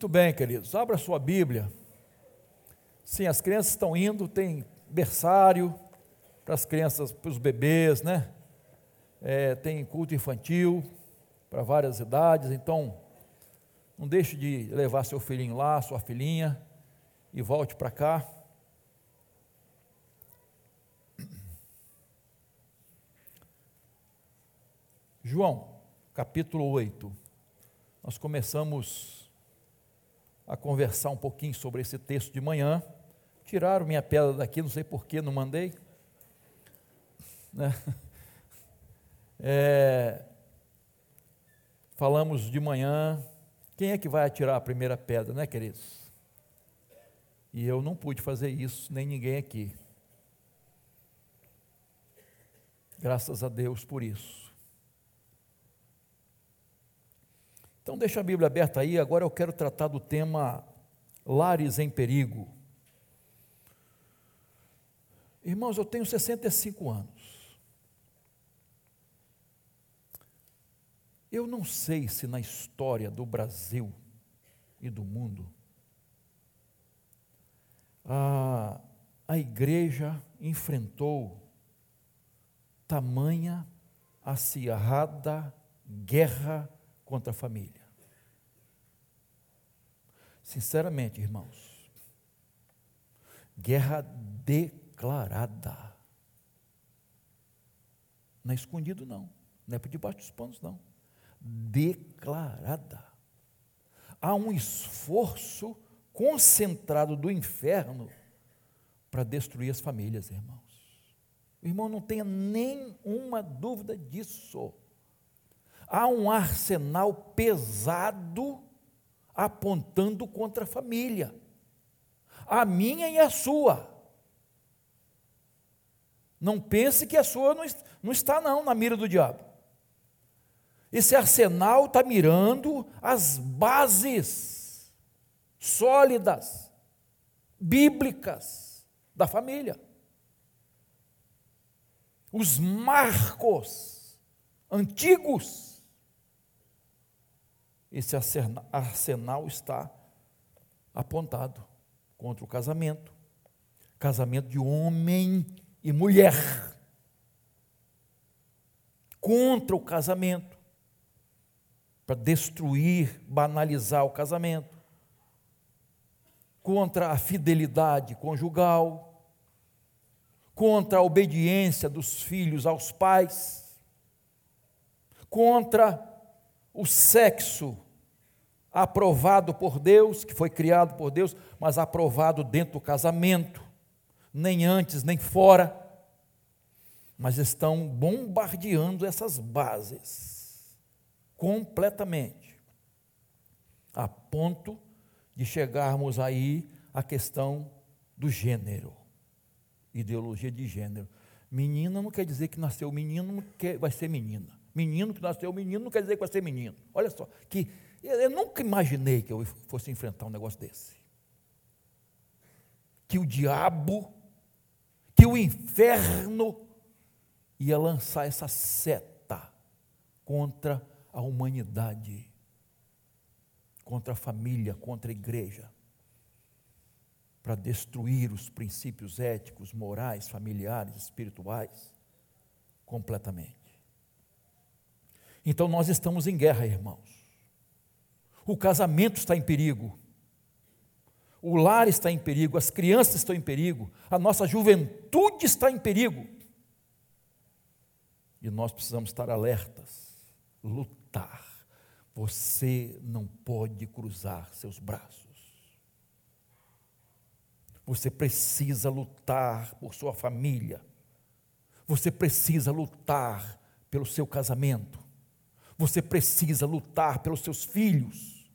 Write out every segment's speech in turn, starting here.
Muito bem, queridos, abra sua Bíblia. Sim, as crianças estão indo, tem berçário para as crianças, para os bebês, né? É, tem culto infantil para várias idades, então não deixe de levar seu filhinho lá, sua filhinha, e volte para cá. João, capítulo 8. Nós começamos a conversar um pouquinho sobre esse texto de manhã. Tiraram minha pedra daqui, não sei porquê, não mandei. Né? É, falamos de manhã. Quem é que vai atirar a primeira pedra, né, queridos? E eu não pude fazer isso, nem ninguém aqui. Graças a Deus por isso. Então, deixa a Bíblia aberta aí. Agora eu quero tratar do tema Lares em Perigo. Irmãos, eu tenho 65 anos. Eu não sei se na história do Brasil e do mundo a, a igreja enfrentou tamanha acirrada guerra contra a família. Sinceramente, irmãos, guerra declarada. Não é escondido, não. Não é por debaixo dos panos, não. Declarada. Há um esforço concentrado do inferno para destruir as famílias, irmãos. O irmão não tenha nenhuma dúvida disso. Há um arsenal pesado apontando contra a família, a minha e a sua. Não pense que a sua não está, não, na mira do diabo. Esse arsenal está mirando as bases sólidas, bíblicas da família. Os marcos antigos esse arsenal está apontado contra o casamento, casamento de homem e mulher, contra o casamento, para destruir, banalizar o casamento, contra a fidelidade conjugal, contra a obediência dos filhos aos pais, contra o sexo aprovado por Deus, que foi criado por Deus, mas aprovado dentro do casamento, nem antes nem fora, mas estão bombardeando essas bases completamente, a ponto de chegarmos aí à questão do gênero, ideologia de gênero. Menina não quer dizer que nasceu menino, vai ser menina. Menino que nasceu menino não quer dizer que vai ser menino. Olha só, que eu nunca imaginei que eu fosse enfrentar um negócio desse. Que o diabo, que o inferno ia lançar essa seta contra a humanidade, contra a família, contra a igreja, para destruir os princípios éticos, morais, familiares, espirituais, completamente. Então nós estamos em guerra, irmãos. O casamento está em perigo. O lar está em perigo, as crianças estão em perigo, a nossa juventude está em perigo. E nós precisamos estar alertas, lutar. Você não pode cruzar seus braços. Você precisa lutar por sua família. Você precisa lutar pelo seu casamento. Você precisa lutar pelos seus filhos.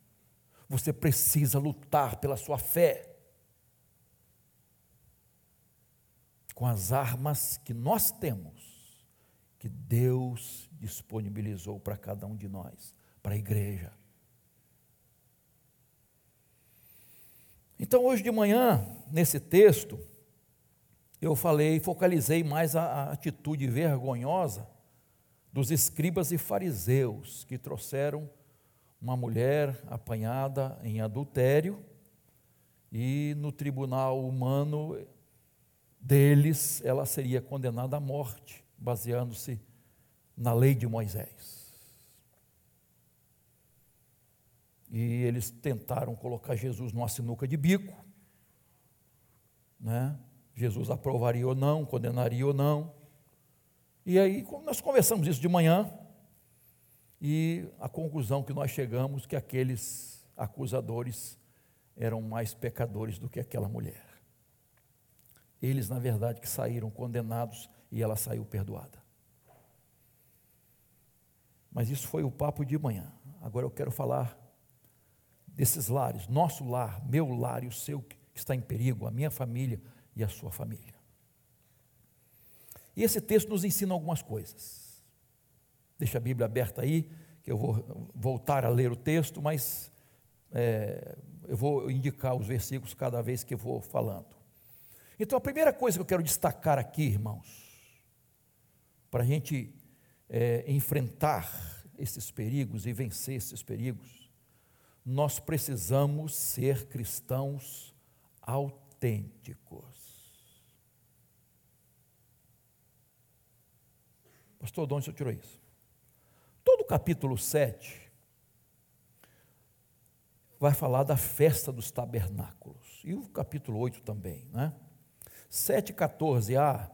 Você precisa lutar pela sua fé. Com as armas que nós temos, que Deus disponibilizou para cada um de nós, para a igreja. Então, hoje de manhã, nesse texto, eu falei, focalizei mais a, a atitude vergonhosa dos escribas e fariseus que trouxeram uma mulher apanhada em adultério e no tribunal humano deles ela seria condenada à morte, baseando-se na lei de Moisés. E eles tentaram colocar Jesus numa sinuca de bico, né? Jesus aprovaria ou não, condenaria ou não. E aí nós conversamos isso de manhã e a conclusão que nós chegamos que aqueles acusadores eram mais pecadores do que aquela mulher. Eles, na verdade, que saíram condenados e ela saiu perdoada. Mas isso foi o papo de manhã. Agora eu quero falar desses lares, nosso lar, meu lar e o seu que está em perigo, a minha família e a sua família. E esse texto nos ensina algumas coisas. Deixa a Bíblia aberta aí, que eu vou voltar a ler o texto, mas é, eu vou indicar os versículos cada vez que eu vou falando. Então, a primeira coisa que eu quero destacar aqui, irmãos, para a gente é, enfrentar esses perigos e vencer esses perigos, nós precisamos ser cristãos autênticos. Pastor, de onde você tirou isso? Todo o capítulo 7 vai falar da festa dos tabernáculos. E o capítulo 8 também, né? 7, 14a,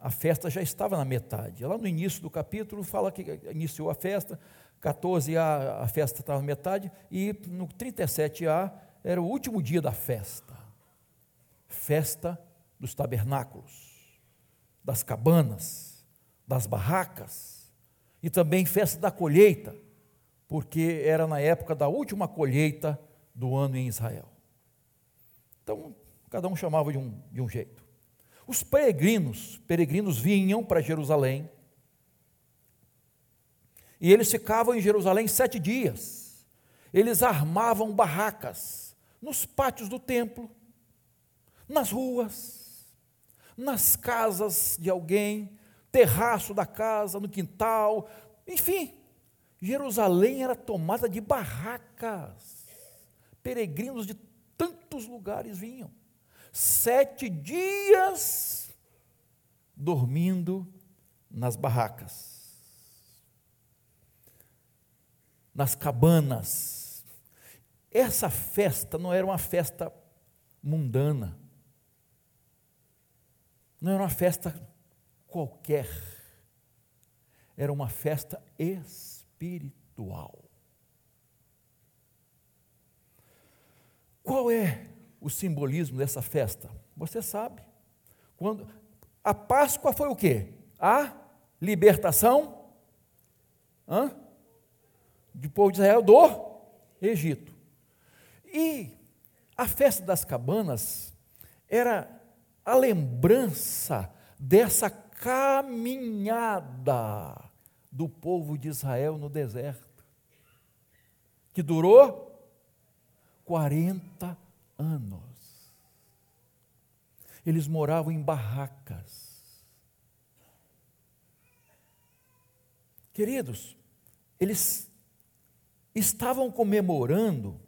a festa já estava na metade. Lá no início do capítulo fala que iniciou a festa, 14a a festa estava na metade, e no 37a era o último dia da festa. Festa dos tabernáculos, das cabanas das barracas e também festa da colheita, porque era na época da última colheita do ano em Israel. Então, cada um chamava de um, de um jeito. Os peregrinos, peregrinos vinham para Jerusalém, e eles ficavam em Jerusalém sete dias. Eles armavam barracas nos pátios do templo, nas ruas, nas casas de alguém, terraço da casa, no quintal, enfim. Jerusalém era tomada de barracas. Peregrinos de tantos lugares vinham. Sete dias dormindo nas barracas, nas cabanas. Essa festa não era uma festa mundana, não era uma festa qualquer. Era uma festa espiritual. Qual é o simbolismo dessa festa? Você sabe. Quando a Páscoa foi o quê? A libertação hã? do povo de Israel do Egito. E a festa das cabanas era a lembrança dessa caminhada do povo de Israel no deserto, que durou 40 anos. Eles moravam em barracas. Queridos, eles estavam comemorando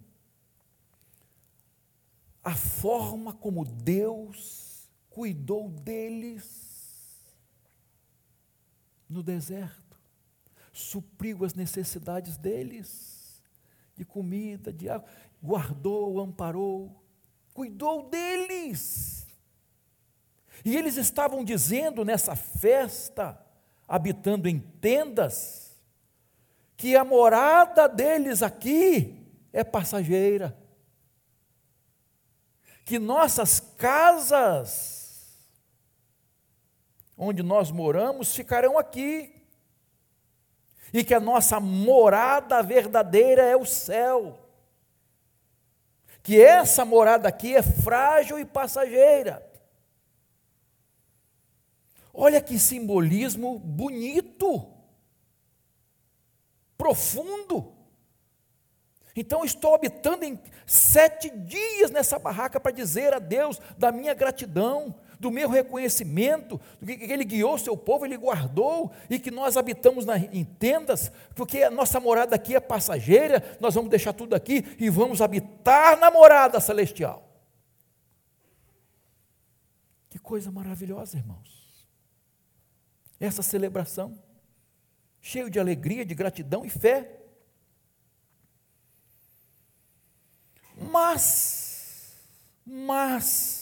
a forma como Deus cuidou deles no deserto, supriu as necessidades deles, de comida, de água, guardou, amparou, cuidou deles. E eles estavam dizendo nessa festa, habitando em tendas, que a morada deles aqui é passageira, que nossas casas onde nós moramos ficarão aqui, e que a nossa morada verdadeira é o céu, que essa morada aqui é frágil e passageira. Olha que simbolismo bonito, profundo. Então estou habitando em sete dias nessa barraca para dizer a Deus da minha gratidão, do meu reconhecimento, do que ele guiou o seu povo, ele guardou, e que nós habitamos em tendas, porque a nossa morada aqui é passageira, nós vamos deixar tudo aqui e vamos habitar na morada celestial. Que coisa maravilhosa, irmãos. Essa celebração, cheio de alegria, de gratidão e fé. Mas, mas,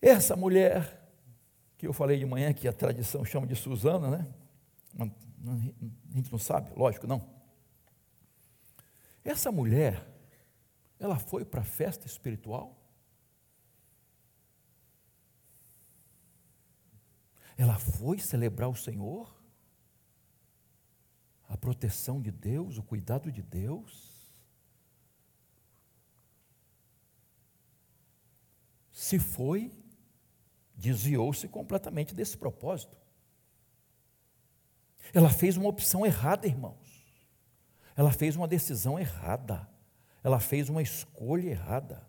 essa mulher, que eu falei de manhã, que a tradição chama de Susana, né? A gente não sabe, lógico, não. Essa mulher, ela foi para a festa espiritual? Ela foi celebrar o Senhor? A proteção de Deus, o cuidado de Deus? Se foi, desviou-se completamente desse propósito. Ela fez uma opção errada, irmãos. Ela fez uma decisão errada. Ela fez uma escolha errada.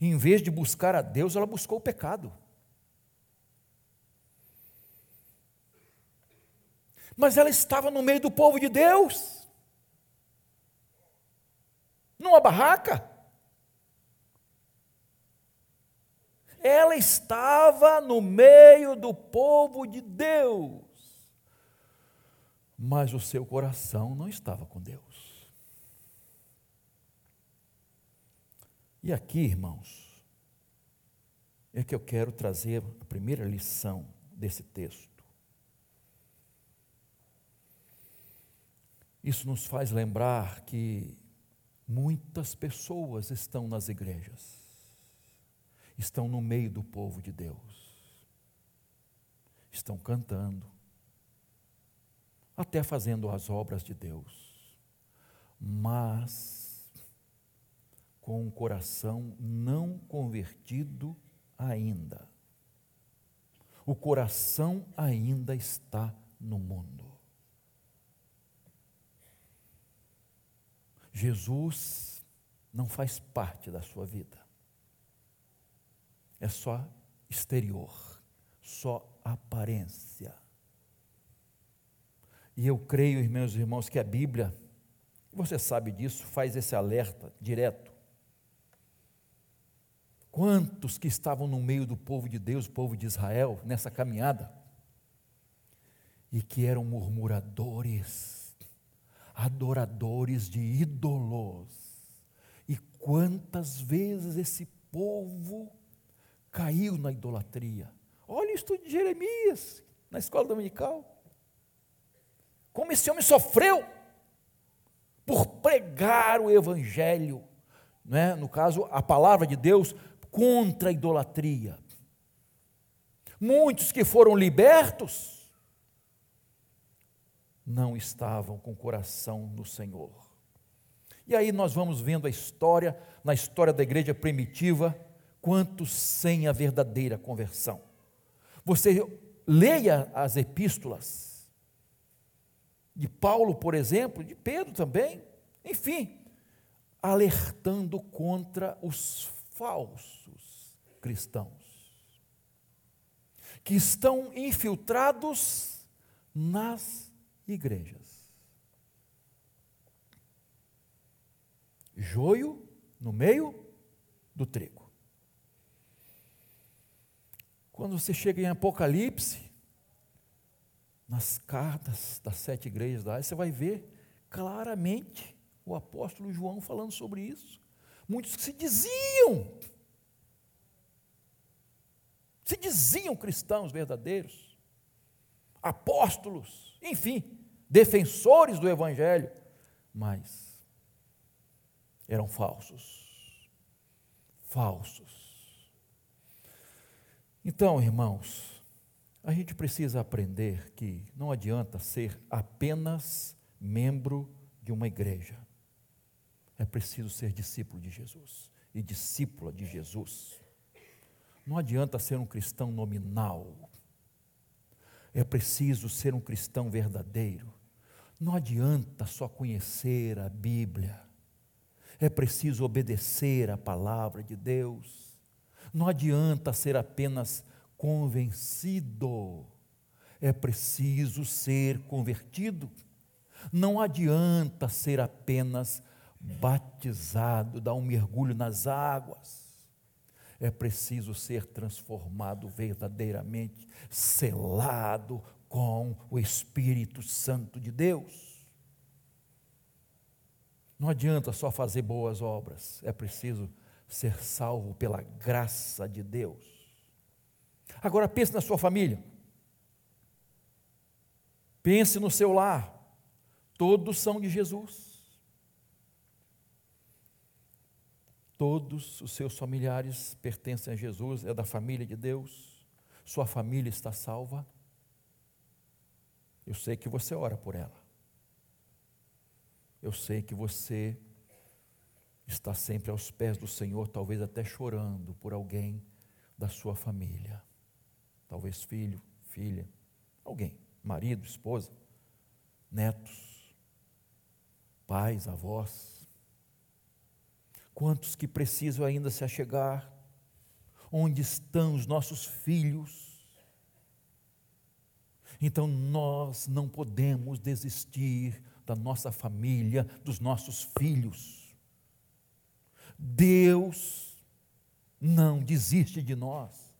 Em vez de buscar a Deus, ela buscou o pecado. mas ela estava no meio do povo de Deus, numa barraca. Ela estava no meio do povo de Deus, mas o seu coração não estava com Deus. E aqui, irmãos, é que eu quero trazer a primeira lição desse texto. Isso nos faz lembrar que muitas pessoas estão nas igrejas, estão no meio do povo de Deus, estão cantando, até fazendo as obras de Deus, mas com o coração não convertido ainda. O coração ainda está no mundo. Jesus não faz parte da sua vida. É só exterior, só aparência. E eu creio, meus irmãos, que a Bíblia, você sabe disso, faz esse alerta direto. Quantos que estavam no meio do povo de Deus, povo de Israel, nessa caminhada, e que eram murmuradores, adoradores de ídolos. E quantas vezes esse povo caiu na idolatria. Olha o estudo de Jeremias, na escola dominical. Como esse homem sofreu por pregar o evangelho, né? no caso, a palavra de Deus, contra a idolatria. Muitos que foram libertos, não estavam com o coração no Senhor. E aí nós vamos vendo a história, na história da igreja primitiva, quantos sem a verdadeira conversão. Você leia as epístolas de Paulo, por exemplo, de Pedro também, enfim, alertando contra os falsos cristãos que estão infiltrados nas igrejas. Joio no meio do trigo. Quando você chega em Apocalipse, nas cartas das sete igrejas lá, você vai ver claramente o apóstolo João falando sobre isso. Muitos que se diziam, se diziam cristãos verdadeiros, apóstolos, enfim, defensores do Evangelho, mas eram falsos. Falsos. Então, irmãos, a gente precisa aprender que não adianta ser apenas membro de uma igreja. É preciso ser discípulo de Jesus e discípula de Jesus. Não adianta ser um cristão nominal. É preciso ser um cristão verdadeiro. Não adianta só conhecer a Bíblia. É preciso obedecer a palavra de Deus. Não adianta ser apenas convencido, é preciso ser convertido. Não adianta ser apenas batizado, dar um mergulho nas águas. É preciso ser transformado verdadeiramente, selado com o Espírito Santo de Deus. Não adianta só fazer boas obras, é preciso ser salvo pela graça de Deus. Agora pense na sua família. Pense no seu lar. Todos são de Jesus. Todos os seus familiares pertencem a Jesus, é da família de Deus. Sua família está salva. Eu sei que você ora por ela. Eu sei que você está sempre aos pés do Senhor, talvez até chorando por alguém da sua família. Talvez filho, filha, alguém, marido, esposa, netos, pais, avós. Quantos que precisam ainda se achegar? Onde estão os nossos filhos? Então nós não podemos desistir da nossa família, dos nossos filhos. Deus não desiste de nós.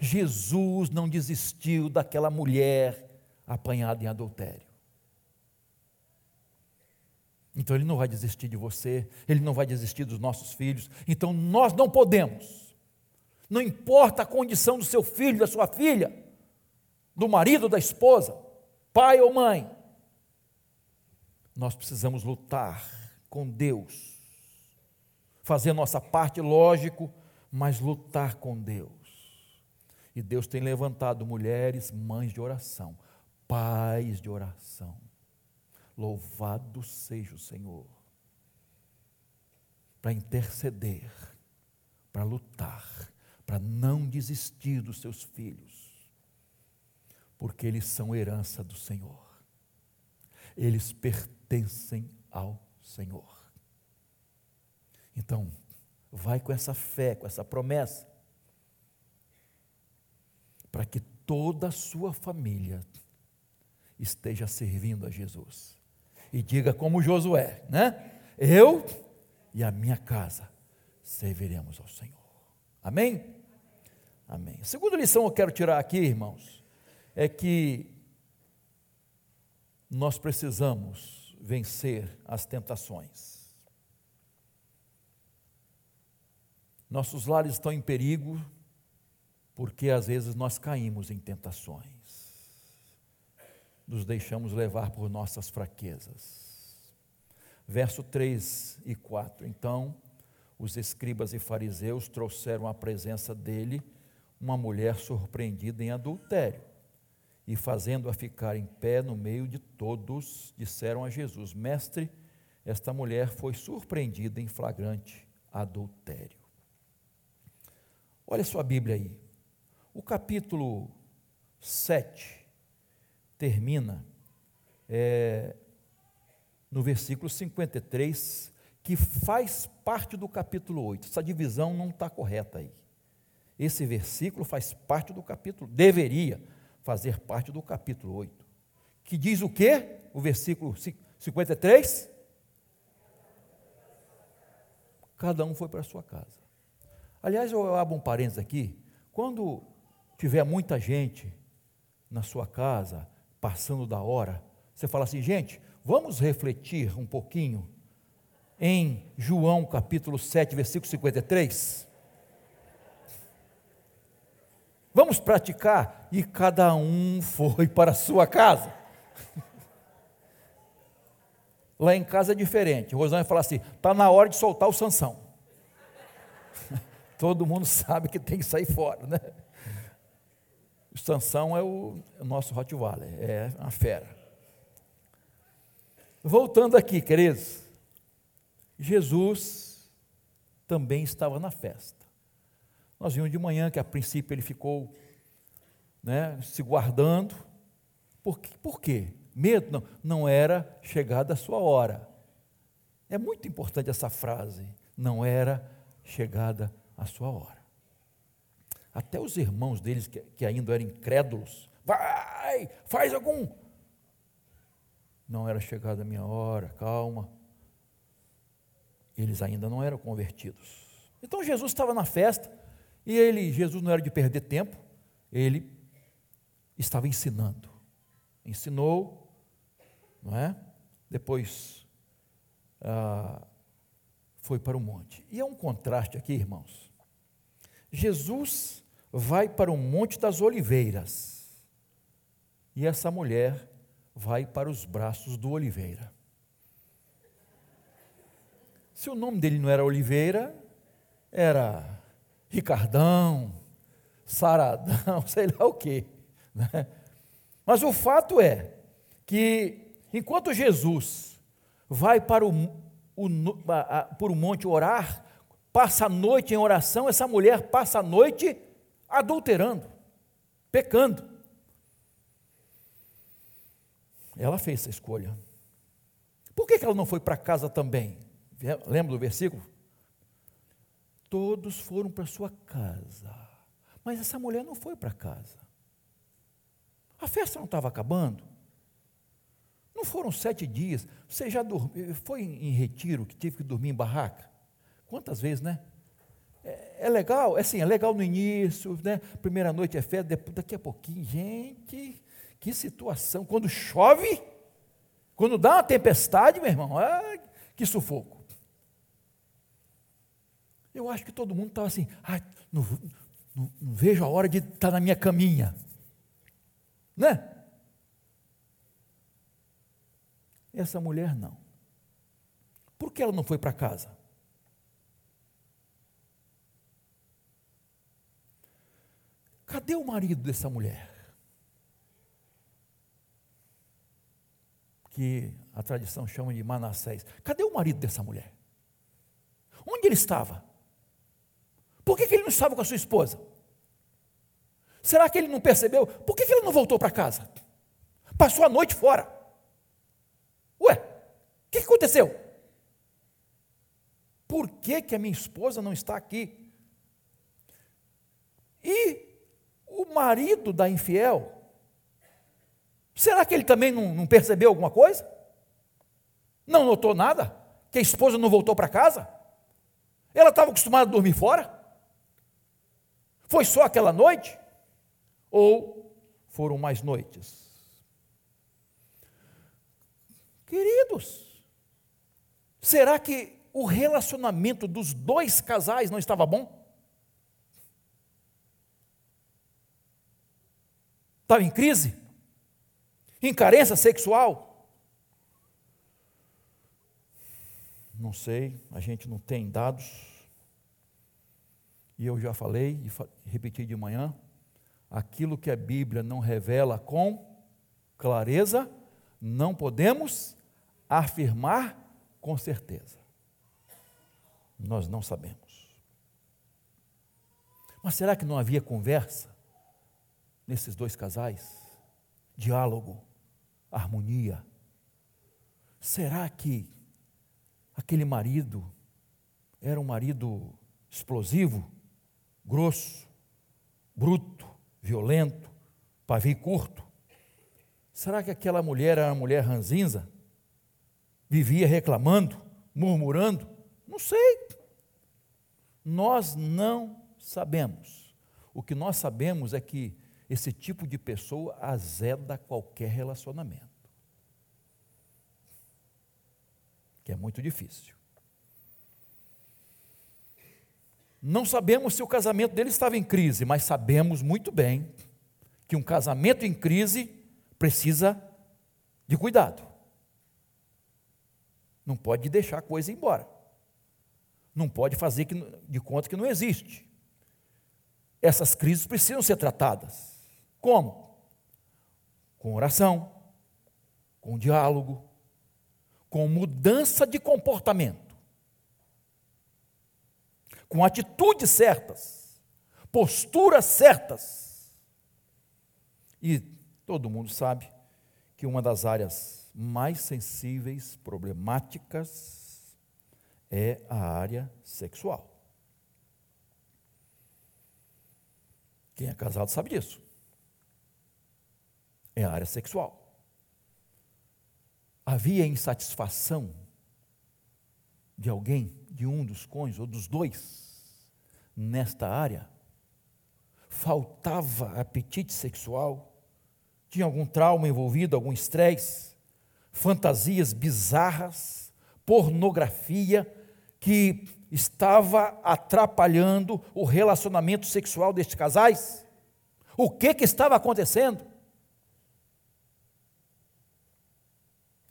Jesus não desistiu daquela mulher apanhada em adultério. Então ele não vai desistir de você, ele não vai desistir dos nossos filhos. Então nós não podemos. Não importa a condição do seu filho, da sua filha, do marido, da esposa, pai ou mãe. Nós precisamos lutar com Deus, fazer nossa parte, lógico, mas lutar com Deus. E Deus tem levantado mulheres, mães de oração, pais de oração. Louvado seja o Senhor, para interceder, para lutar, para não desistir dos seus filhos porque eles são herança do Senhor. Eles pertencem ao Senhor. Então, vai com essa fé, com essa promessa, para que toda a sua família esteja servindo a Jesus. E diga como Josué, né? Eu e a minha casa serviremos ao Senhor. Amém? Amém. A segunda lição eu quero tirar aqui, irmãos, é que nós precisamos vencer as tentações. Nossos lares estão em perigo porque às vezes nós caímos em tentações, nos deixamos levar por nossas fraquezas. Verso 3 e 4: Então os escribas e fariseus trouxeram à presença dele uma mulher surpreendida em adultério e fazendo-a ficar em pé no meio de todos, disseram a Jesus: Mestre, esta mulher foi surpreendida em flagrante adultério. Olha sua Bíblia aí. O capítulo 7 termina é, no versículo 53, que faz parte do capítulo 8. Essa divisão não está correta aí. Esse versículo faz parte do capítulo, deveria fazer parte do capítulo 8. Que diz o que? O versículo 53? Cada um foi para a sua casa. Aliás, eu abro um parênteses aqui. Quando tiver muita gente na sua casa, passando da hora, você fala assim, gente, vamos refletir um pouquinho em João capítulo 7, versículo 53? Vamos praticar? E cada um foi para a sua casa. Lá em casa é diferente. Rosângela fala assim: está na hora de soltar o Sansão. Todo mundo sabe que tem que sair fora, né? O Sansão é o, o nosso Rottweiler, é uma fera. Voltando aqui, queridos, Jesus também estava na festa. Nós vimos de manhã que a princípio ele ficou né, se guardando. Por, quê? Por quê? Medo? Não, não era chegada a sua hora. É muito importante essa frase. Não era chegada a sua hora. Até os irmãos deles, que, que ainda eram incrédulos, vai, faz algum. Não era chegada a minha hora, calma. Eles ainda não eram convertidos. Então Jesus estava na festa e ele, Jesus não era de perder tempo, ele estava ensinando. Ensinou, não é? Depois ah, foi para o monte. E é um contraste aqui, irmãos. Jesus vai para o Monte das Oliveiras e essa mulher vai para os braços do Oliveira. Se o nome dele não era Oliveira, era Ricardão, Saradão, sei lá o quê. Né? Mas o fato é que, enquanto Jesus vai para o, o, a, a, por um monte orar, passa a noite em oração, essa mulher passa a noite adulterando, pecando. Ela fez essa escolha. Por que, ela não foi para casa também? Lembra do versículo? Todos foram para sua casa. Mas essa mulher não foi para casa. A festa não estava acabando. Não foram sete dias. Você já dormiu, foi em retiro que tive que dormir em barraca? Quantas vezes, né? É, é legal, é assim, é legal no início, né? Primeira noite é festa, depois, daqui a pouquinho, gente, que situação. Quando chove, quando dá uma tempestade, meu irmão, ah, que sufoco. Eu acho que todo mundo estava assim, ah, não, não, não, vejo a hora de estar tá na minha caminha. Né? Essa mulher não. Por que ela não foi para casa? Cadê o marido dessa mulher? Que a tradição chama de Manassés. Cadê o marido dessa mulher? Onde ele estava? Por que, que ele não estava com a sua esposa? Será que ele não percebeu? Por que, que ele não voltou para casa? Passou a noite fora. Ué, o que, que aconteceu? Por que, que a minha esposa não está aqui? E o marido da infiel, será que ele também não, não percebeu alguma coisa? Não notou nada? Que a esposa não voltou para casa? Ela estava acostumada a dormir fora? Foi só aquela noite? Ou foram mais noites? Queridos, será que o relacionamento dos dois casais não estava bom? Estava em crise? Em carência sexual? Não sei, a gente não tem dados e eu já falei e repeti de manhã, aquilo que a Bíblia não revela com clareza, não podemos afirmar com certeza. Nós não sabemos. Mas será que não havia conversa nesses dois casais? Diálogo, harmonia? Será que aquele marido era um marido explosivo? grosso, bruto, violento, pavio curto. Será que aquela mulher era uma mulher ranzinza? Vivia reclamando, murmurando? Não sei. Nós não sabemos. O que nós sabemos é que esse tipo de pessoa azeda qualquer relacionamento. Que é muito difícil. Não sabemos se o casamento dele estava em crise, mas sabemos muito bem que um casamento em crise precisa de cuidado. Não pode deixar a coisa embora. Não pode fazer de conta que não existe. Essas crises precisam ser tratadas. Como? Com oração, com diálogo, com mudança de comportamento com atitudes certas, posturas certas. E todo mundo sabe que uma das áreas mais sensíveis, problemáticas, é a área sexual. Quem é casado sabe disso. É a área sexual. Havia insatisfação de alguém, de um dos cônjuges ou dos dois, nesta área? Faltava apetite sexual? Tinha algum trauma envolvido, algum estresse? Fantasias bizarras? Pornografia que estava atrapalhando o relacionamento sexual destes casais? O que, que estava acontecendo?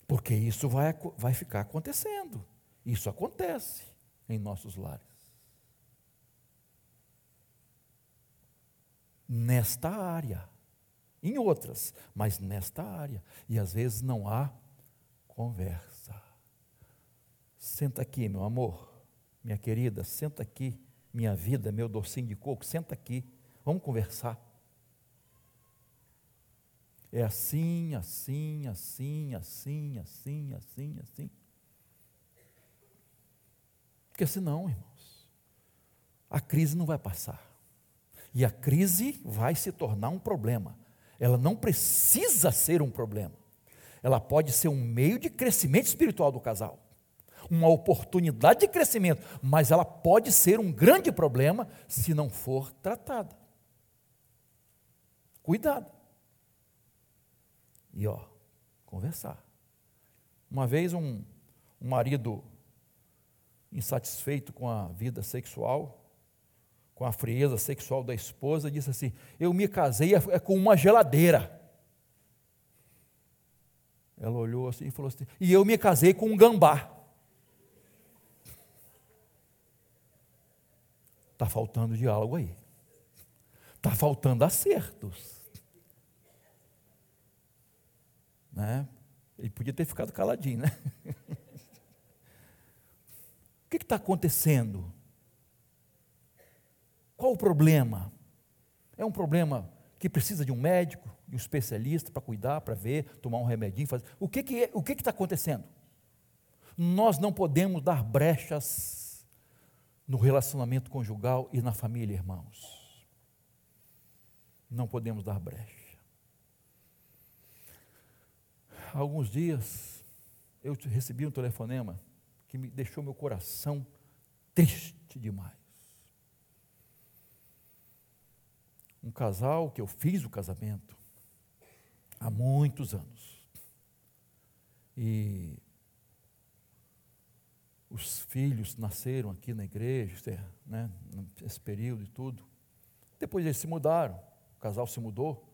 Porque isso vai, vai ficar acontecendo. Isso acontece em nossos lares. Nesta área, em outras, mas nesta área. E às vezes não há conversa. Senta aqui, meu amor, minha querida, senta aqui, minha vida, meu docinho de coco, senta aqui, vamos conversar. É assim, assim, assim, assim, assim, assim, assim. Porque senão, irmãos, a crise não vai passar. E a crise vai se tornar um problema. Ela não precisa ser um problema. Ela pode ser um meio de crescimento espiritual do casal. Uma oportunidade de crescimento, mas ela pode ser um grande problema se não for tratada. Cuidado. E ó, conversar. Uma vez um, um marido insatisfeito com a vida sexual, com a frieza sexual da esposa, disse assim: Eu me casei é, é com uma geladeira. Ela olhou assim e falou assim: E eu me casei com um gambá. Está faltando diálogo aí. Está faltando acertos. Né? Ele podia ter ficado caladinho, né? O que está acontecendo? Qual o problema? É um problema que precisa de um médico, de um especialista para cuidar, para ver, tomar um remedinho, fazer. O que que é, o que está acontecendo? Nós não podemos dar brechas no relacionamento conjugal e na família, irmãos. Não podemos dar brecha. Alguns dias eu recebi um telefonema que me deixou meu coração triste demais. Um casal que eu fiz o casamento há muitos anos. E os filhos nasceram aqui na igreja, né, nesse período e tudo. Depois eles se mudaram, o casal se mudou.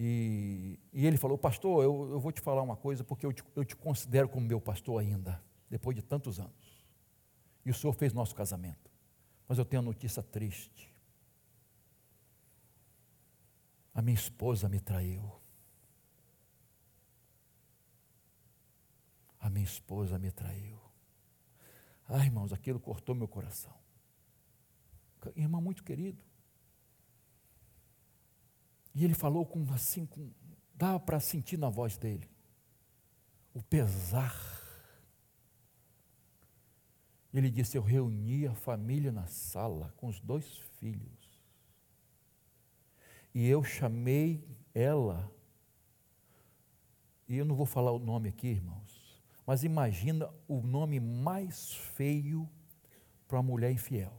E, e ele falou, pastor, eu, eu, vou te falar uma coisa, porque eu te, eu te considero como meu pastor ainda depois de tantos anos. E o Senhor fez nosso casamento. Mas eu tenho uma notícia triste. A minha esposa me traiu. A minha esposa me traiu. Ai, irmãos, aquilo cortou meu coração. Irmão muito querido. E ele falou com assim, com, dava para sentir na voz dele o pesar ele disse: Eu reuni a família na sala com os dois filhos. E eu chamei ela. E eu não vou falar o nome aqui, irmãos. Mas imagina o nome mais feio para uma mulher infiel.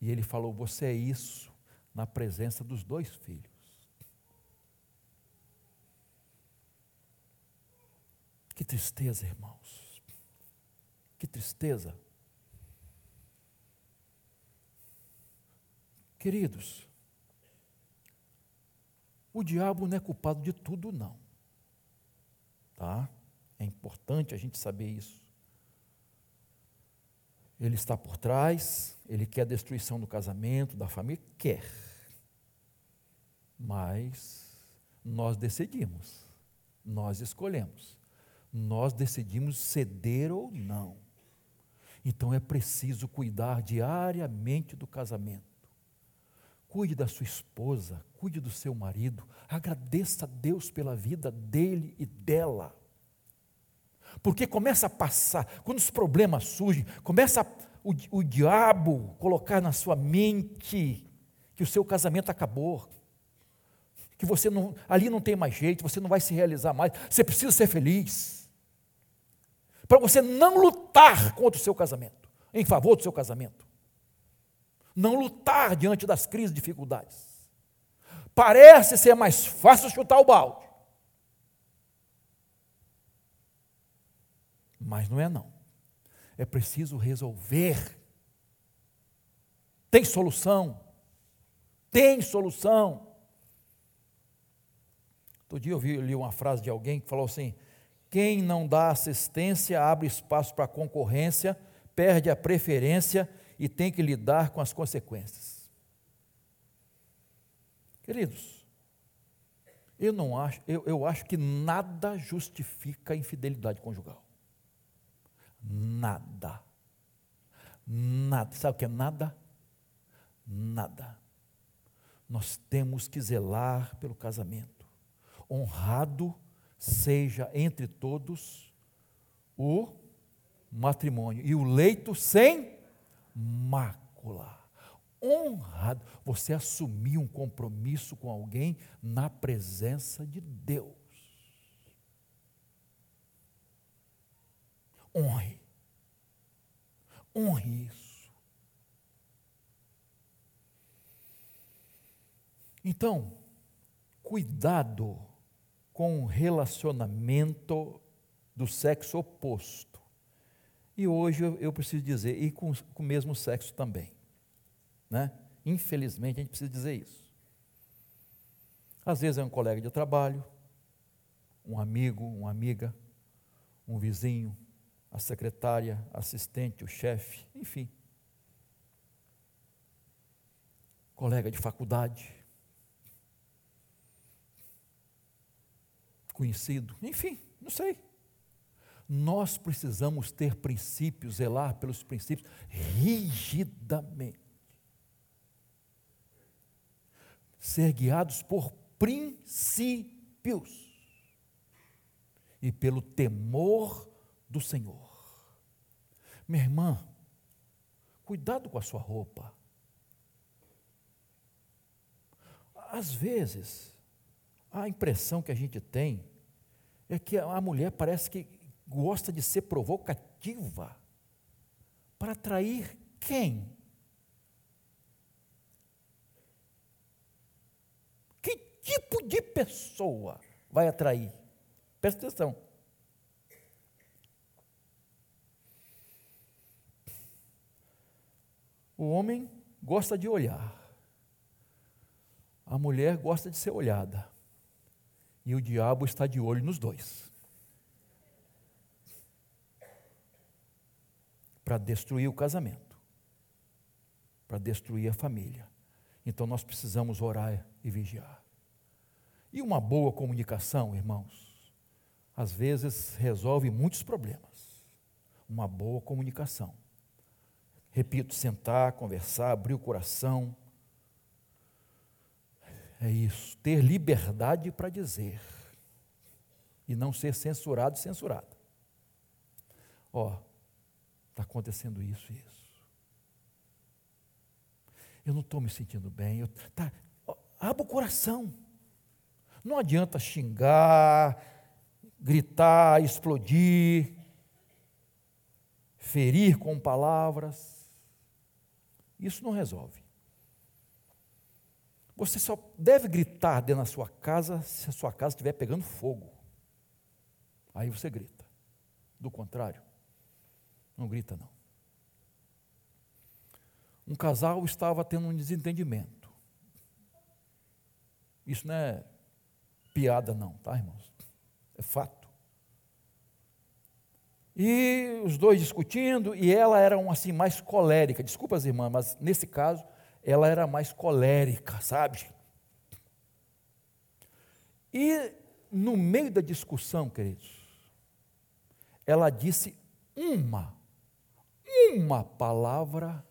E ele falou: Você é isso na presença dos dois filhos. Que tristeza, irmãos. Que tristeza. Queridos, o diabo não é culpado de tudo, não. Tá? É importante a gente saber isso. Ele está por trás, ele quer a destruição do casamento, da família, quer. Mas nós decidimos, nós escolhemos, nós decidimos ceder ou não. Então é preciso cuidar diariamente do casamento. Cuide da sua esposa, cuide do seu marido, agradeça a Deus pela vida dele e dela. Porque começa a passar, quando os problemas surgem, começa o, o diabo colocar na sua mente que o seu casamento acabou, que você não, ali não tem mais jeito, você não vai se realizar mais, você precisa ser feliz. Para você não lutar contra o seu casamento, em favor do seu casamento. Não lutar diante das crises e dificuldades. Parece ser mais fácil chutar o balde. Mas não é não. É preciso resolver. Tem solução. Tem solução. Outro dia eu vi, li uma frase de alguém que falou assim: quem não dá assistência abre espaço para concorrência, perde a preferência e tem que lidar com as consequências. Queridos, eu não acho, eu, eu acho que nada justifica a infidelidade conjugal. Nada. Nada. Sabe o que é nada? Nada. Nós temos que zelar pelo casamento. Honrado seja entre todos o matrimônio e o leito sem mácula. Honrado, você assumir um compromisso com alguém na presença de Deus. Honre. Honre isso. Então, cuidado com o relacionamento do sexo oposto. E hoje eu, eu preciso dizer, e com, com o mesmo sexo também. Né? Infelizmente, a gente precisa dizer isso. Às vezes é um colega de trabalho, um amigo, uma amiga, um vizinho, a secretária, assistente, o chefe, enfim. Colega de faculdade, conhecido, enfim, não sei. Nós precisamos ter princípios, zelar pelos princípios rigidamente. Ser guiados por princípios e pelo temor do Senhor. Minha irmã, cuidado com a sua roupa. Às vezes, a impressão que a gente tem é que a mulher parece que gosta de ser provocativa para atrair quem? Que tipo de pessoa vai atrair? Presta atenção. O homem gosta de olhar, a mulher gosta de ser olhada, e o diabo está de olho nos dois para destruir o casamento, para destruir a família. Então nós precisamos orar e vigiar. E uma boa comunicação, irmãos, às vezes resolve muitos problemas. Uma boa comunicação. Repito, sentar, conversar, abrir o coração. É isso, ter liberdade para dizer e não ser censurado e censurado. Ó, está acontecendo isso e isso. Eu não estou me sentindo bem. Eu, tá, ó, abra o coração. Não adianta xingar, gritar, explodir, ferir com palavras. Isso não resolve. Você só deve gritar dentro da sua casa se a sua casa estiver pegando fogo. Aí você grita. Do contrário, não grita não. Um casal estava tendo um desentendimento. Isso não é piada não, tá, irmãos? É fato. E os dois discutindo, e ela era um, assim mais colérica. Desculpa as irmãs, mas nesse caso ela era mais colérica, sabe? E no meio da discussão, queridos, ela disse uma, uma palavra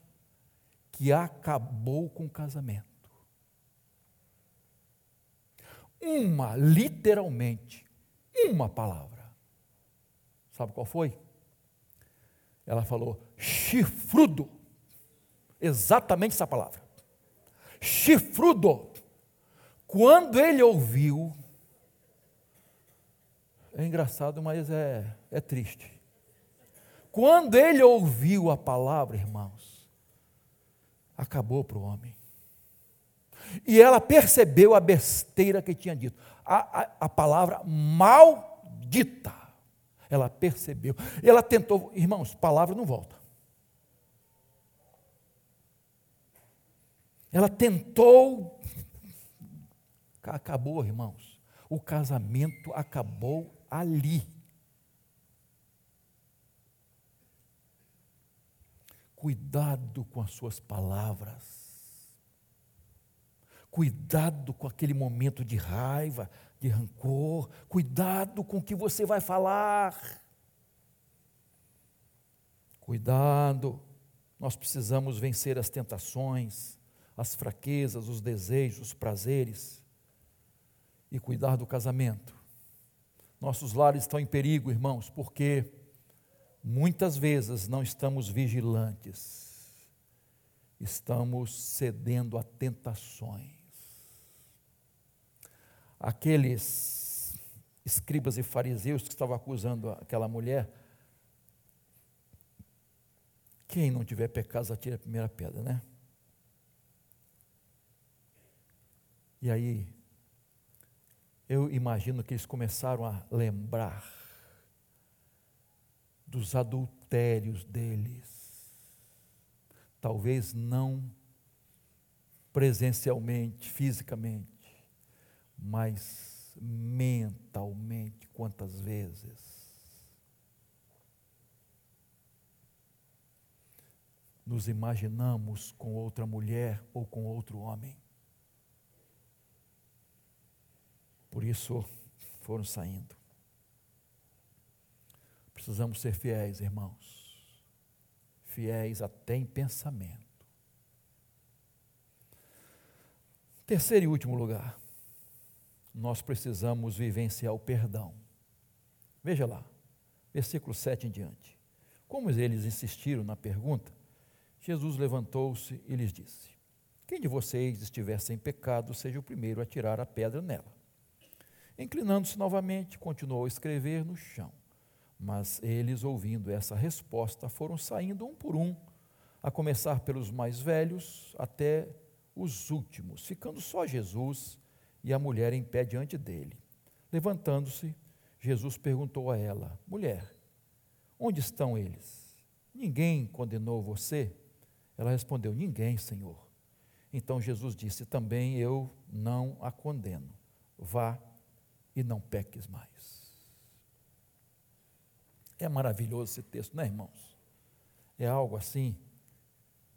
que acabou com o casamento. Uma, literalmente, uma palavra. Sabe qual foi? Ela falou chifrudo. Exatamente essa palavra. Chifrudo. Quando ele ouviu, é engraçado, mas é, é triste. Quando ele ouviu a palavra, irmãos, acabou para o homem. E ela percebeu a besteira que tinha dito. A, a, a palavra maldita. Ela percebeu. Ela tentou, irmãos, palavra não volta. Ela tentou, acabou, irmãos. O casamento acabou ali. Cuidado com as suas palavras. Cuidado com aquele momento de raiva, de rancor. Cuidado com o que você vai falar. Cuidado. Nós precisamos vencer as tentações, as fraquezas, os desejos, os prazeres e cuidar do casamento. Nossos lares estão em perigo, irmãos, porque muitas vezes não estamos vigilantes, estamos cedendo a tentações aqueles escribas e fariseus que estavam acusando aquela mulher, quem não tiver pecado, atire a primeira pedra, né? E aí, eu imagino que eles começaram a lembrar dos adultérios deles. Talvez não presencialmente, fisicamente, mas mentalmente, quantas vezes nos imaginamos com outra mulher ou com outro homem. Por isso foram saindo. Precisamos ser fiéis, irmãos. Fiéis até em pensamento. Terceiro e último lugar nós precisamos vivenciar o perdão. Veja lá, versículo 7 em diante. Como eles insistiram na pergunta, Jesus levantou-se e lhes disse: Quem de vocês estiver sem pecado, seja o primeiro a tirar a pedra nela. Inclinando-se novamente, continuou a escrever no chão. Mas eles, ouvindo essa resposta, foram saindo um por um, a começar pelos mais velhos até os últimos, ficando só Jesus e a mulher em pé diante dele. Levantando-se, Jesus perguntou a ela: Mulher, onde estão eles? Ninguém condenou você? Ela respondeu: Ninguém, Senhor. Então Jesus disse: Também eu não a condeno. Vá e não peques mais. É maravilhoso esse texto, não é, irmãos? É algo assim.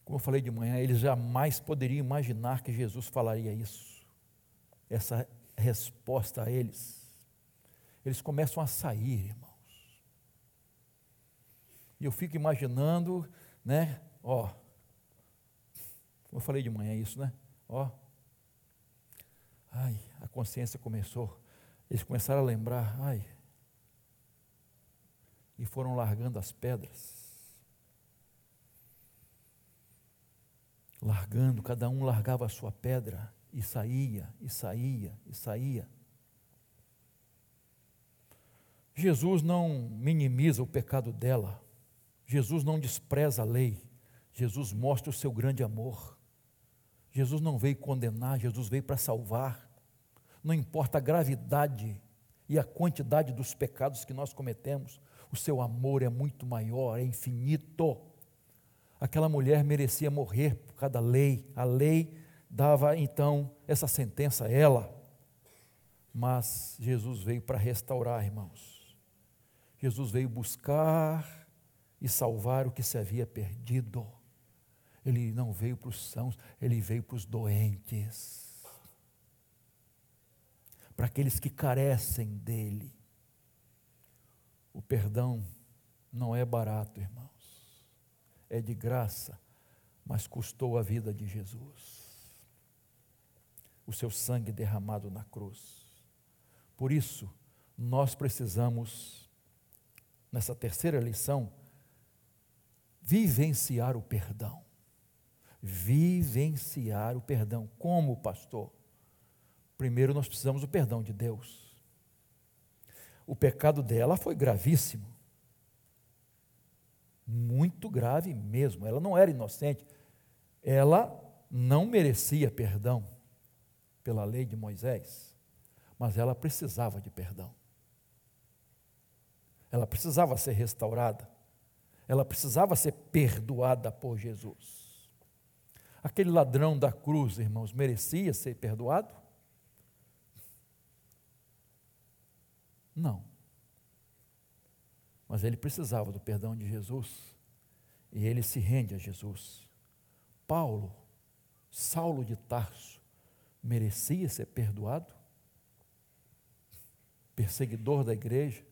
Como eu falei de manhã, eles jamais poderiam imaginar que Jesus falaria isso essa resposta a eles, eles começam a sair, irmãos. E eu fico imaginando, né, ó, como eu falei de manhã isso, né? Ó, ai, a consciência começou, eles começaram a lembrar, ai, e foram largando as pedras. Largando, cada um largava a sua pedra e saía, e saía, e saía. Jesus não minimiza o pecado dela. Jesus não despreza a lei. Jesus mostra o seu grande amor. Jesus não veio condenar, Jesus veio para salvar. Não importa a gravidade e a quantidade dos pecados que nós cometemos, o seu amor é muito maior, é infinito. Aquela mulher merecia morrer por cada lei, a lei dava então essa sentença a ela. Mas Jesus veio para restaurar, irmãos. Jesus veio buscar e salvar o que se havia perdido. Ele não veio para os sãos, ele veio para os doentes. Para aqueles que carecem dele. O perdão não é barato, irmãos. É de graça, mas custou a vida de Jesus o seu sangue derramado na cruz. Por isso, nós precisamos, nessa terceira lição, vivenciar o perdão. Vivenciar o perdão. Como, pastor? Primeiro nós precisamos do perdão de Deus. O pecado dela foi gravíssimo. Muito grave mesmo. Ela não era inocente. Ela não merecia perdão pela lei de Moisés, mas ela precisava de perdão. Ela precisava ser restaurada. Ela precisava ser perdoada por Jesus. Aquele ladrão da cruz, irmãos, merecia ser perdoado? Não. Mas ele precisava do perdão de Jesus. E ele se rende a Jesus. Paulo, Saulo de Tarso, merecia ser perdoado? Perseguidor da igreja,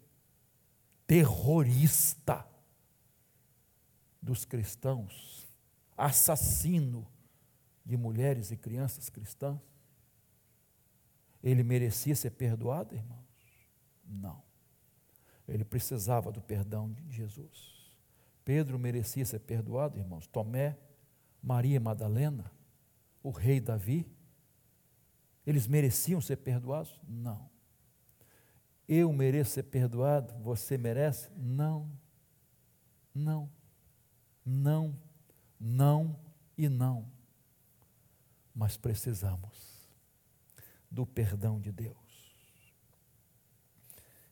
terrorista dos cristãos, assassino de mulheres e crianças cristãs? Ele merecia ser perdoado, irmãos? Não. Ele precisava do perdão de Jesus. Pedro merecia ser perdoado, irmãos. Tomé, Maria Madalena, o rei Davi, eles mereciam ser perdoados? Não. Eu mereço ser perdoado? Você merece? Não. Não. Não. Não e não. Mas precisamos do perdão de Deus.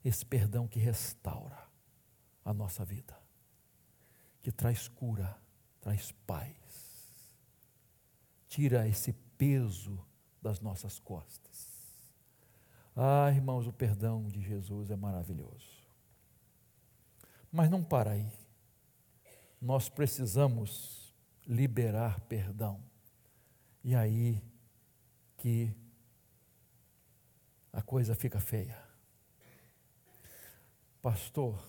Esse perdão que restaura a nossa vida, que traz cura, traz paz, tira esse peso das nossas costas. Ah, irmãos, o perdão de Jesus é maravilhoso. Mas não para aí. Nós precisamos liberar perdão. E aí que a coisa fica feia. Pastor,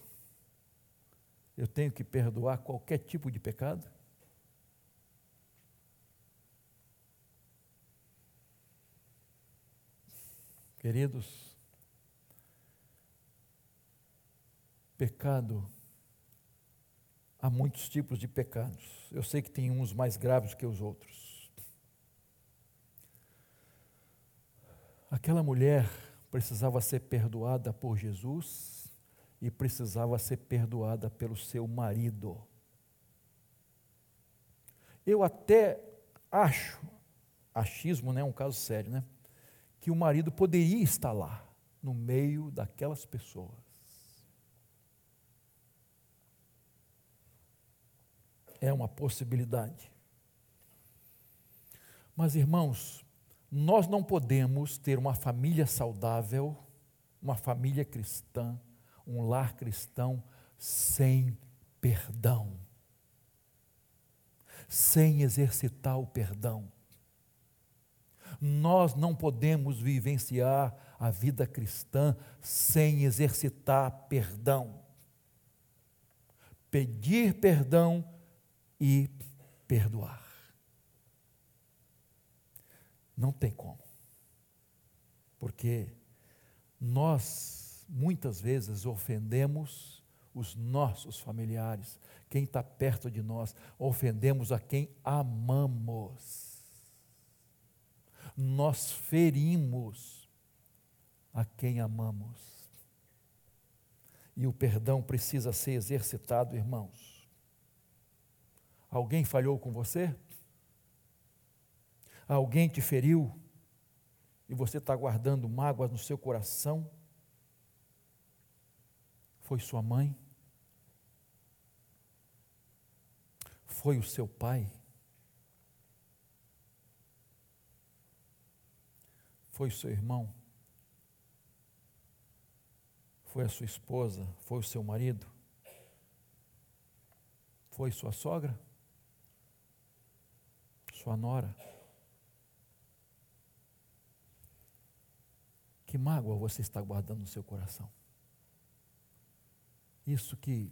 eu tenho que perdoar qualquer tipo de pecado? Queridos, pecado, há muitos tipos de pecados. Eu sei que tem uns mais graves que os outros. Aquela mulher precisava ser perdoada por Jesus e precisava ser perdoada pelo seu marido. Eu até acho, achismo não é um caso sério, né? que o marido poderia estar lá, no meio daquelas pessoas. É uma possibilidade. Mas, irmãos, nós não podemos ter uma família saudável, uma família cristã, um lar cristão, sem perdão, sem exercitar o perdão. Nós não podemos vivenciar a vida cristã sem exercitar perdão. Pedir perdão e perdoar. Não tem como. Porque nós, muitas vezes, ofendemos os nossos familiares, quem está perto de nós, ofendemos a quem amamos nós ferimos a quem amamos. E o perdão precisa ser exercitado, irmãos. Alguém falhou com você? Alguém te feriu? E você está guardando mágoas no seu coração? Foi sua mãe? Foi o seu pai? Foi o seu irmão? Foi a sua esposa? Foi o seu marido? Foi sua sogra? Sua nora? Que mágoa você está guardando no seu coração? Isso que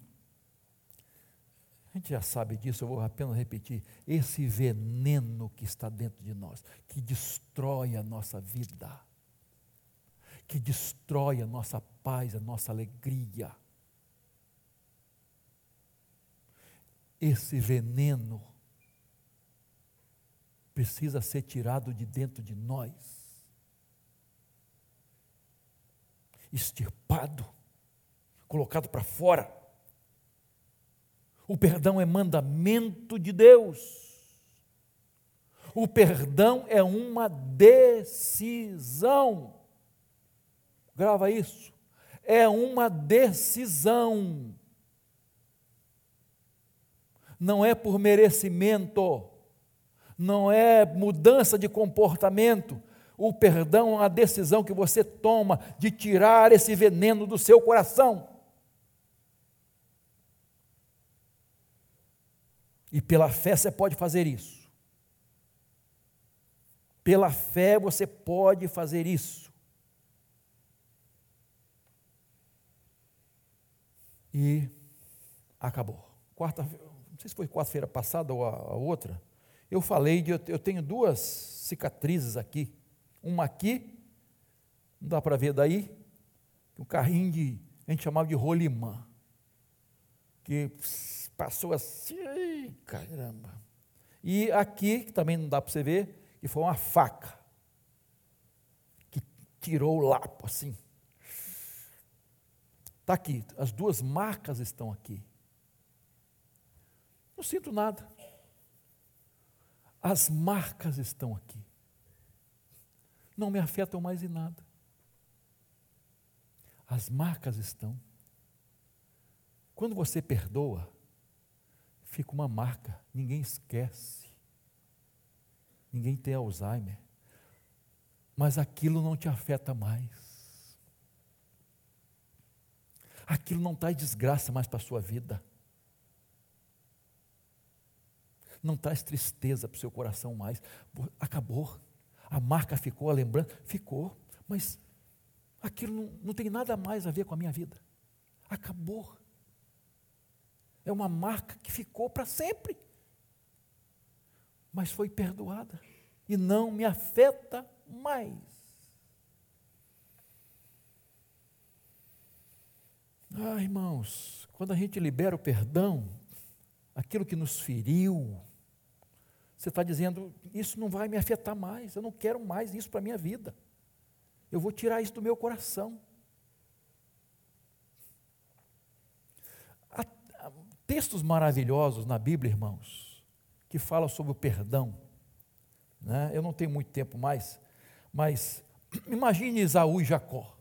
a gente já sabe disso, eu vou apenas repetir. Esse veneno que está dentro de nós, que destrói a nossa vida, que destrói a nossa paz, a nossa alegria. esse veneno precisa ser tirado de dentro de nós, extirpado, colocado para fora. O perdão é mandamento de Deus. O perdão é uma decisão. Grava isso. É uma decisão. Não é por merecimento, não é mudança de comportamento. O perdão é uma decisão que você toma de tirar esse veneno do seu coração. E pela fé você pode fazer isso. Pela fé você pode fazer isso. E acabou. Quarta, não sei se foi quarta-feira passada ou a, a, outra, eu falei de eu tenho duas cicatrizes aqui. Uma aqui, não dá para ver daí, um carrinho de, a gente chamava de rolimã, que passou assim, caramba. E aqui, que também não dá para você ver, e foi uma faca que tirou o lapo assim. Está aqui, as duas marcas estão aqui. Não sinto nada. As marcas estão aqui. Não me afetam mais em nada. As marcas estão. Quando você perdoa, fica uma marca, ninguém esquece ninguém tem Alzheimer, mas aquilo não te afeta mais. Aquilo não traz desgraça mais para a sua vida. Não traz tristeza para o seu coração mais. Acabou. A marca ficou, a lembrança ficou, mas aquilo não, não tem nada mais a ver com a minha vida. Acabou. É uma marca que ficou para sempre mas foi perdoada e não me afeta mais. Ah, irmãos, quando a gente libera o perdão, aquilo que nos feriu, você está dizendo, isso não vai me afetar mais, eu não quero mais isso para a minha vida. Eu vou tirar isso do meu coração. Há, há textos maravilhosos na Bíblia, irmãos, que fala sobre o perdão. Né? Eu não tenho muito tempo mais, mas imagine Isaú e Jacó.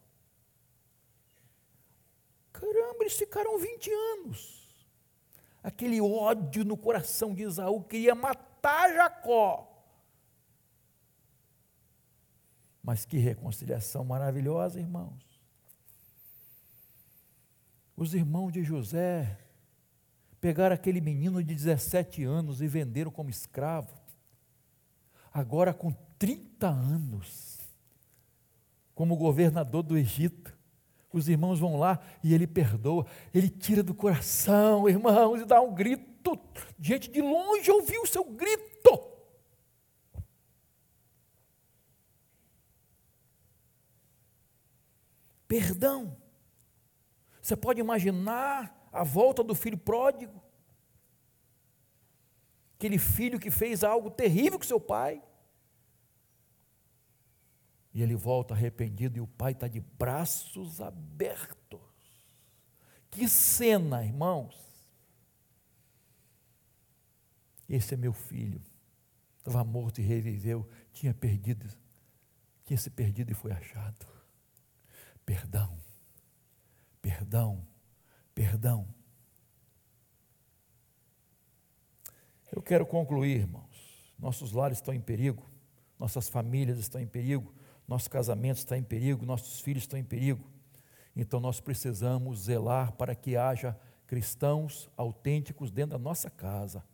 Caramba, eles ficaram 20 anos. Aquele ódio no coração de Isaú queria matar Jacó. Mas que reconciliação maravilhosa, irmãos. Os irmãos de José Pegaram aquele menino de 17 anos e venderam como escravo. Agora, com 30 anos, como governador do Egito, os irmãos vão lá e ele perdoa, ele tira do coração, irmãos, e dá um grito. Gente de longe ouviu o seu grito. Perdão. Você pode imaginar a volta do filho pródigo. Aquele filho que fez algo terrível com seu pai. E ele volta arrependido e o pai está de braços abertos. Que cena, irmãos. Esse é meu filho. Estava morto e reviveu. Tinha perdido. Tinha se perdido e foi achado. Perdão. Perdão perdão. Eu quero concluir, irmãos. Nossos lares estão em perigo, nossas famílias estão em perigo, nosso casamento está em perigo, nossos filhos estão em perigo. Então nós precisamos zelar para que haja cristãos autênticos dentro da nossa casa.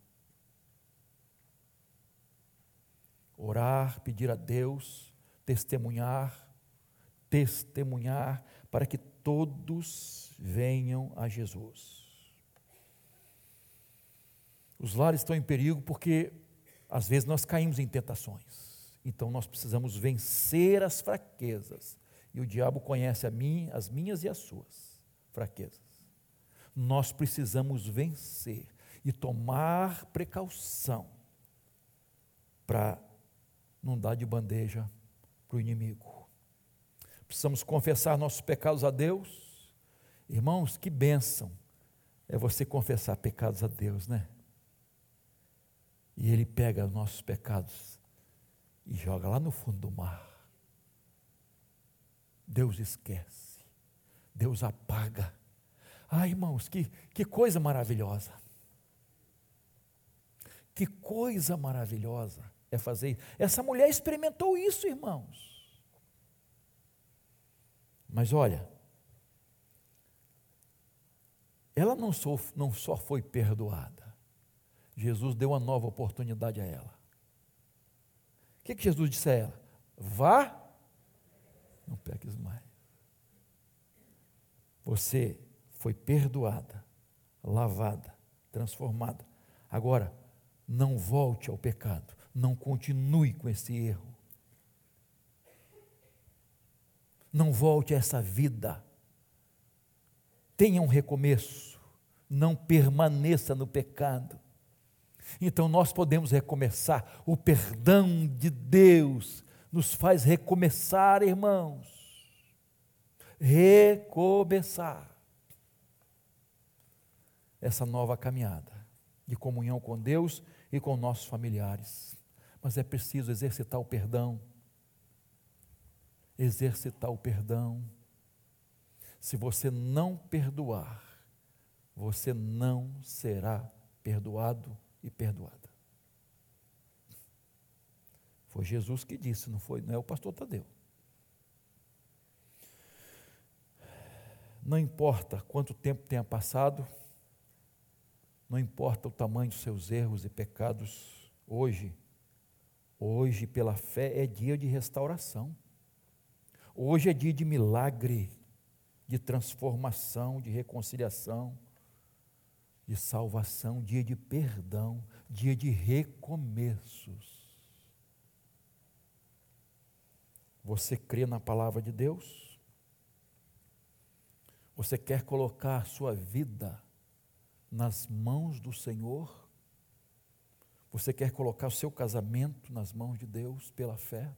Orar, pedir a Deus, testemunhar, testemunhar para que todos venham a Jesus. Os lares estão em perigo porque às vezes nós caímos em tentações. Então nós precisamos vencer as fraquezas. E o diabo conhece a mim, as minhas e as suas fraquezas. Nós precisamos vencer. e tomar precaução para não dar de bandeja para o inimigo. Precisamos confessar nossos pecados a Deus. Irmãos, que bênção é você confessar pecados a Deus, né? E Ele pega os nossos pecados e joga lá no fundo do mar. Deus esquece, Deus apaga. Ah, irmãos, que, que coisa maravilhosa. Que coisa maravilhosa é fazer isso. Essa mulher experimentou isso, irmãos. Mas olha, ela não só, não só foi perdoada, Jesus deu uma nova oportunidade a ela. O que, que Jesus disse a ela? Vá, não peques mais. Você foi perdoada, lavada, transformada. Agora, não volte ao pecado, não continue com esse erro. Não volte a essa vida. Tenha um recomeço, não permaneça no pecado. Então nós podemos recomeçar. O perdão de Deus nos faz recomeçar, irmãos. Recomeçar essa nova caminhada de comunhão com Deus e com nossos familiares. Mas é preciso exercitar o perdão. Exercitar o perdão. Se você não perdoar, você não será perdoado e perdoada. Foi Jesus que disse, não foi, não é o pastor Tadeu. Não importa quanto tempo tenha passado, não importa o tamanho dos seus erros e pecados, hoje, hoje, pela fé, é dia de restauração. Hoje é dia de milagre, de transformação, de reconciliação, de salvação, dia de perdão, dia de recomeços. Você crê na palavra de Deus? Você quer colocar sua vida nas mãos do Senhor? Você quer colocar o seu casamento nas mãos de Deus pela fé?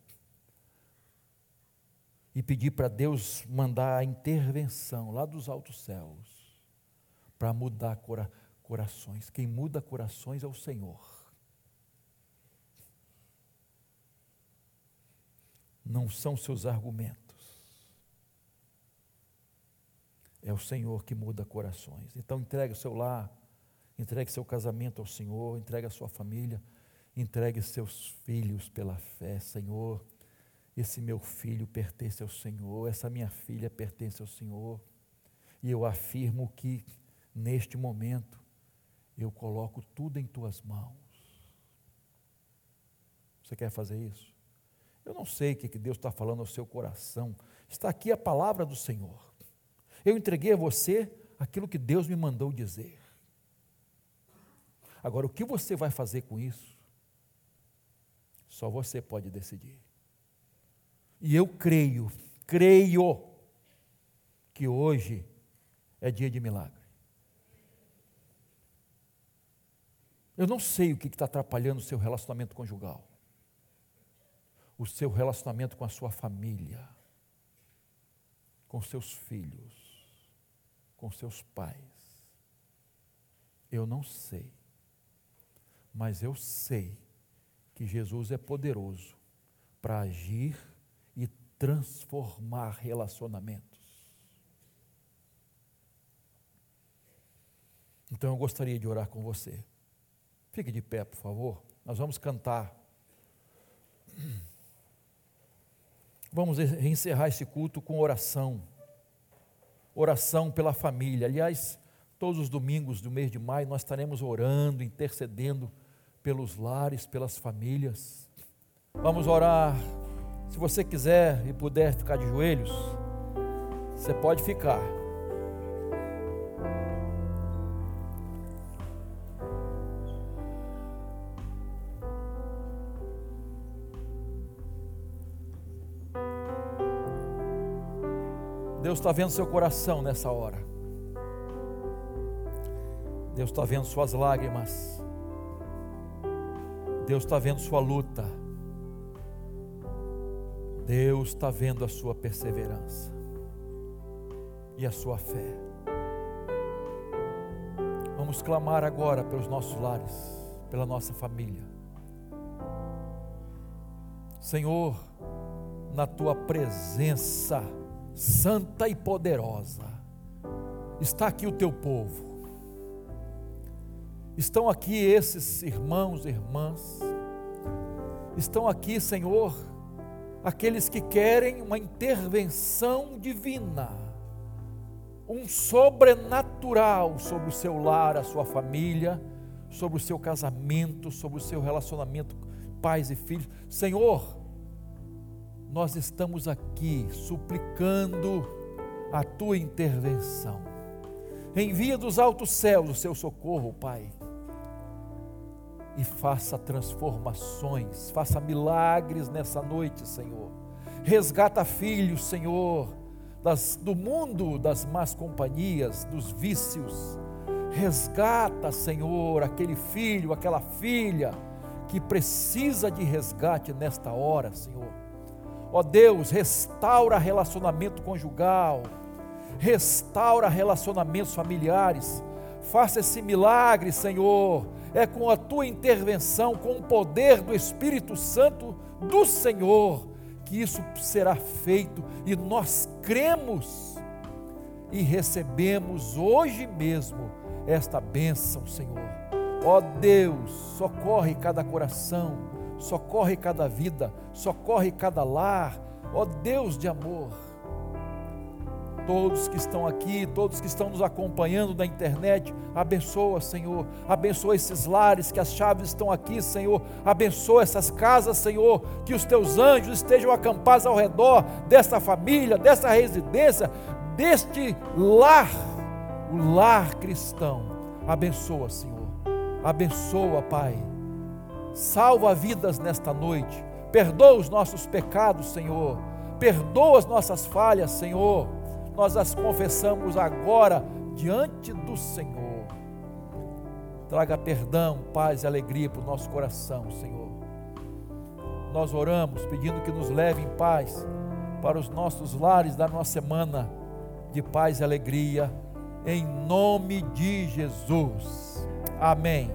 E pedir para Deus mandar a intervenção lá dos altos céus para mudar cora corações. Quem muda corações é o Senhor. Não são seus argumentos. É o Senhor que muda corações. Então entregue o seu lar, entregue seu casamento ao Senhor, entregue a sua família, entregue seus filhos pela fé, Senhor. Esse meu filho pertence ao Senhor, essa minha filha pertence ao Senhor. E eu afirmo que neste momento eu coloco tudo em tuas mãos. Você quer fazer isso? Eu não sei o que Deus está falando ao seu coração. Está aqui a palavra do Senhor. Eu entreguei a você aquilo que Deus me mandou dizer. Agora, o que você vai fazer com isso? Só você pode decidir. E eu creio, creio, que hoje é dia de milagre. Eu não sei o que está atrapalhando o seu relacionamento conjugal, o seu relacionamento com a sua família, com seus filhos com seus pais. Eu não sei, mas eu sei que Jesus é poderoso para agir transformar relacionamentos. Então eu gostaria de orar com você. Fique de pé, por favor. Nós vamos cantar. Vamos encerrar esse culto com oração oração pela família. Aliás, todos os domingos do mês de maio nós estaremos orando, intercedendo pelos lares, pelas famílias. Vamos orar. Se você quiser e puder ficar de joelhos, você pode ficar. Deus está vendo seu coração nessa hora. Deus está vendo suas lágrimas. Deus está vendo sua luta. Deus está vendo a sua perseverança e a sua fé. Vamos clamar agora pelos nossos lares, pela nossa família. Senhor, na tua presença santa e poderosa, está aqui o teu povo. Estão aqui esses irmãos e irmãs. Estão aqui, Senhor, aqueles que querem uma intervenção divina, um sobrenatural sobre o seu lar, a sua família, sobre o seu casamento, sobre o seu relacionamento pais e filhos. Senhor, nós estamos aqui suplicando a tua intervenção. Envia dos altos céus o seu socorro, Pai. E faça transformações, faça milagres nessa noite, Senhor. Resgata filhos, Senhor, das, do mundo das más companhias, dos vícios. Resgata, Senhor, aquele filho, aquela filha que precisa de resgate nesta hora, Senhor. Ó Deus, restaura relacionamento conjugal restaura relacionamentos familiares. Faça esse milagre, Senhor. É com a tua intervenção, com o poder do Espírito Santo do Senhor, que isso será feito e nós cremos e recebemos hoje mesmo esta bênção, Senhor. Ó Deus, socorre cada coração, socorre cada vida, socorre cada lar. Ó Deus de amor todos que estão aqui, todos que estão nos acompanhando na internet, abençoa, Senhor, abençoa esses lares, que as chaves estão aqui, Senhor, abençoa essas casas, Senhor, que os teus anjos estejam acampados ao redor desta família, dessa residência, deste lar, o lar cristão. Abençoa, Senhor, abençoa, Pai, salva vidas nesta noite, perdoa os nossos pecados, Senhor, perdoa as nossas falhas, Senhor nós as confessamos agora diante do Senhor. Traga perdão, paz e alegria para o nosso coração, Senhor. Nós oramos pedindo que nos leve em paz para os nossos lares da nossa semana de paz e alegria, em nome de Jesus. Amém.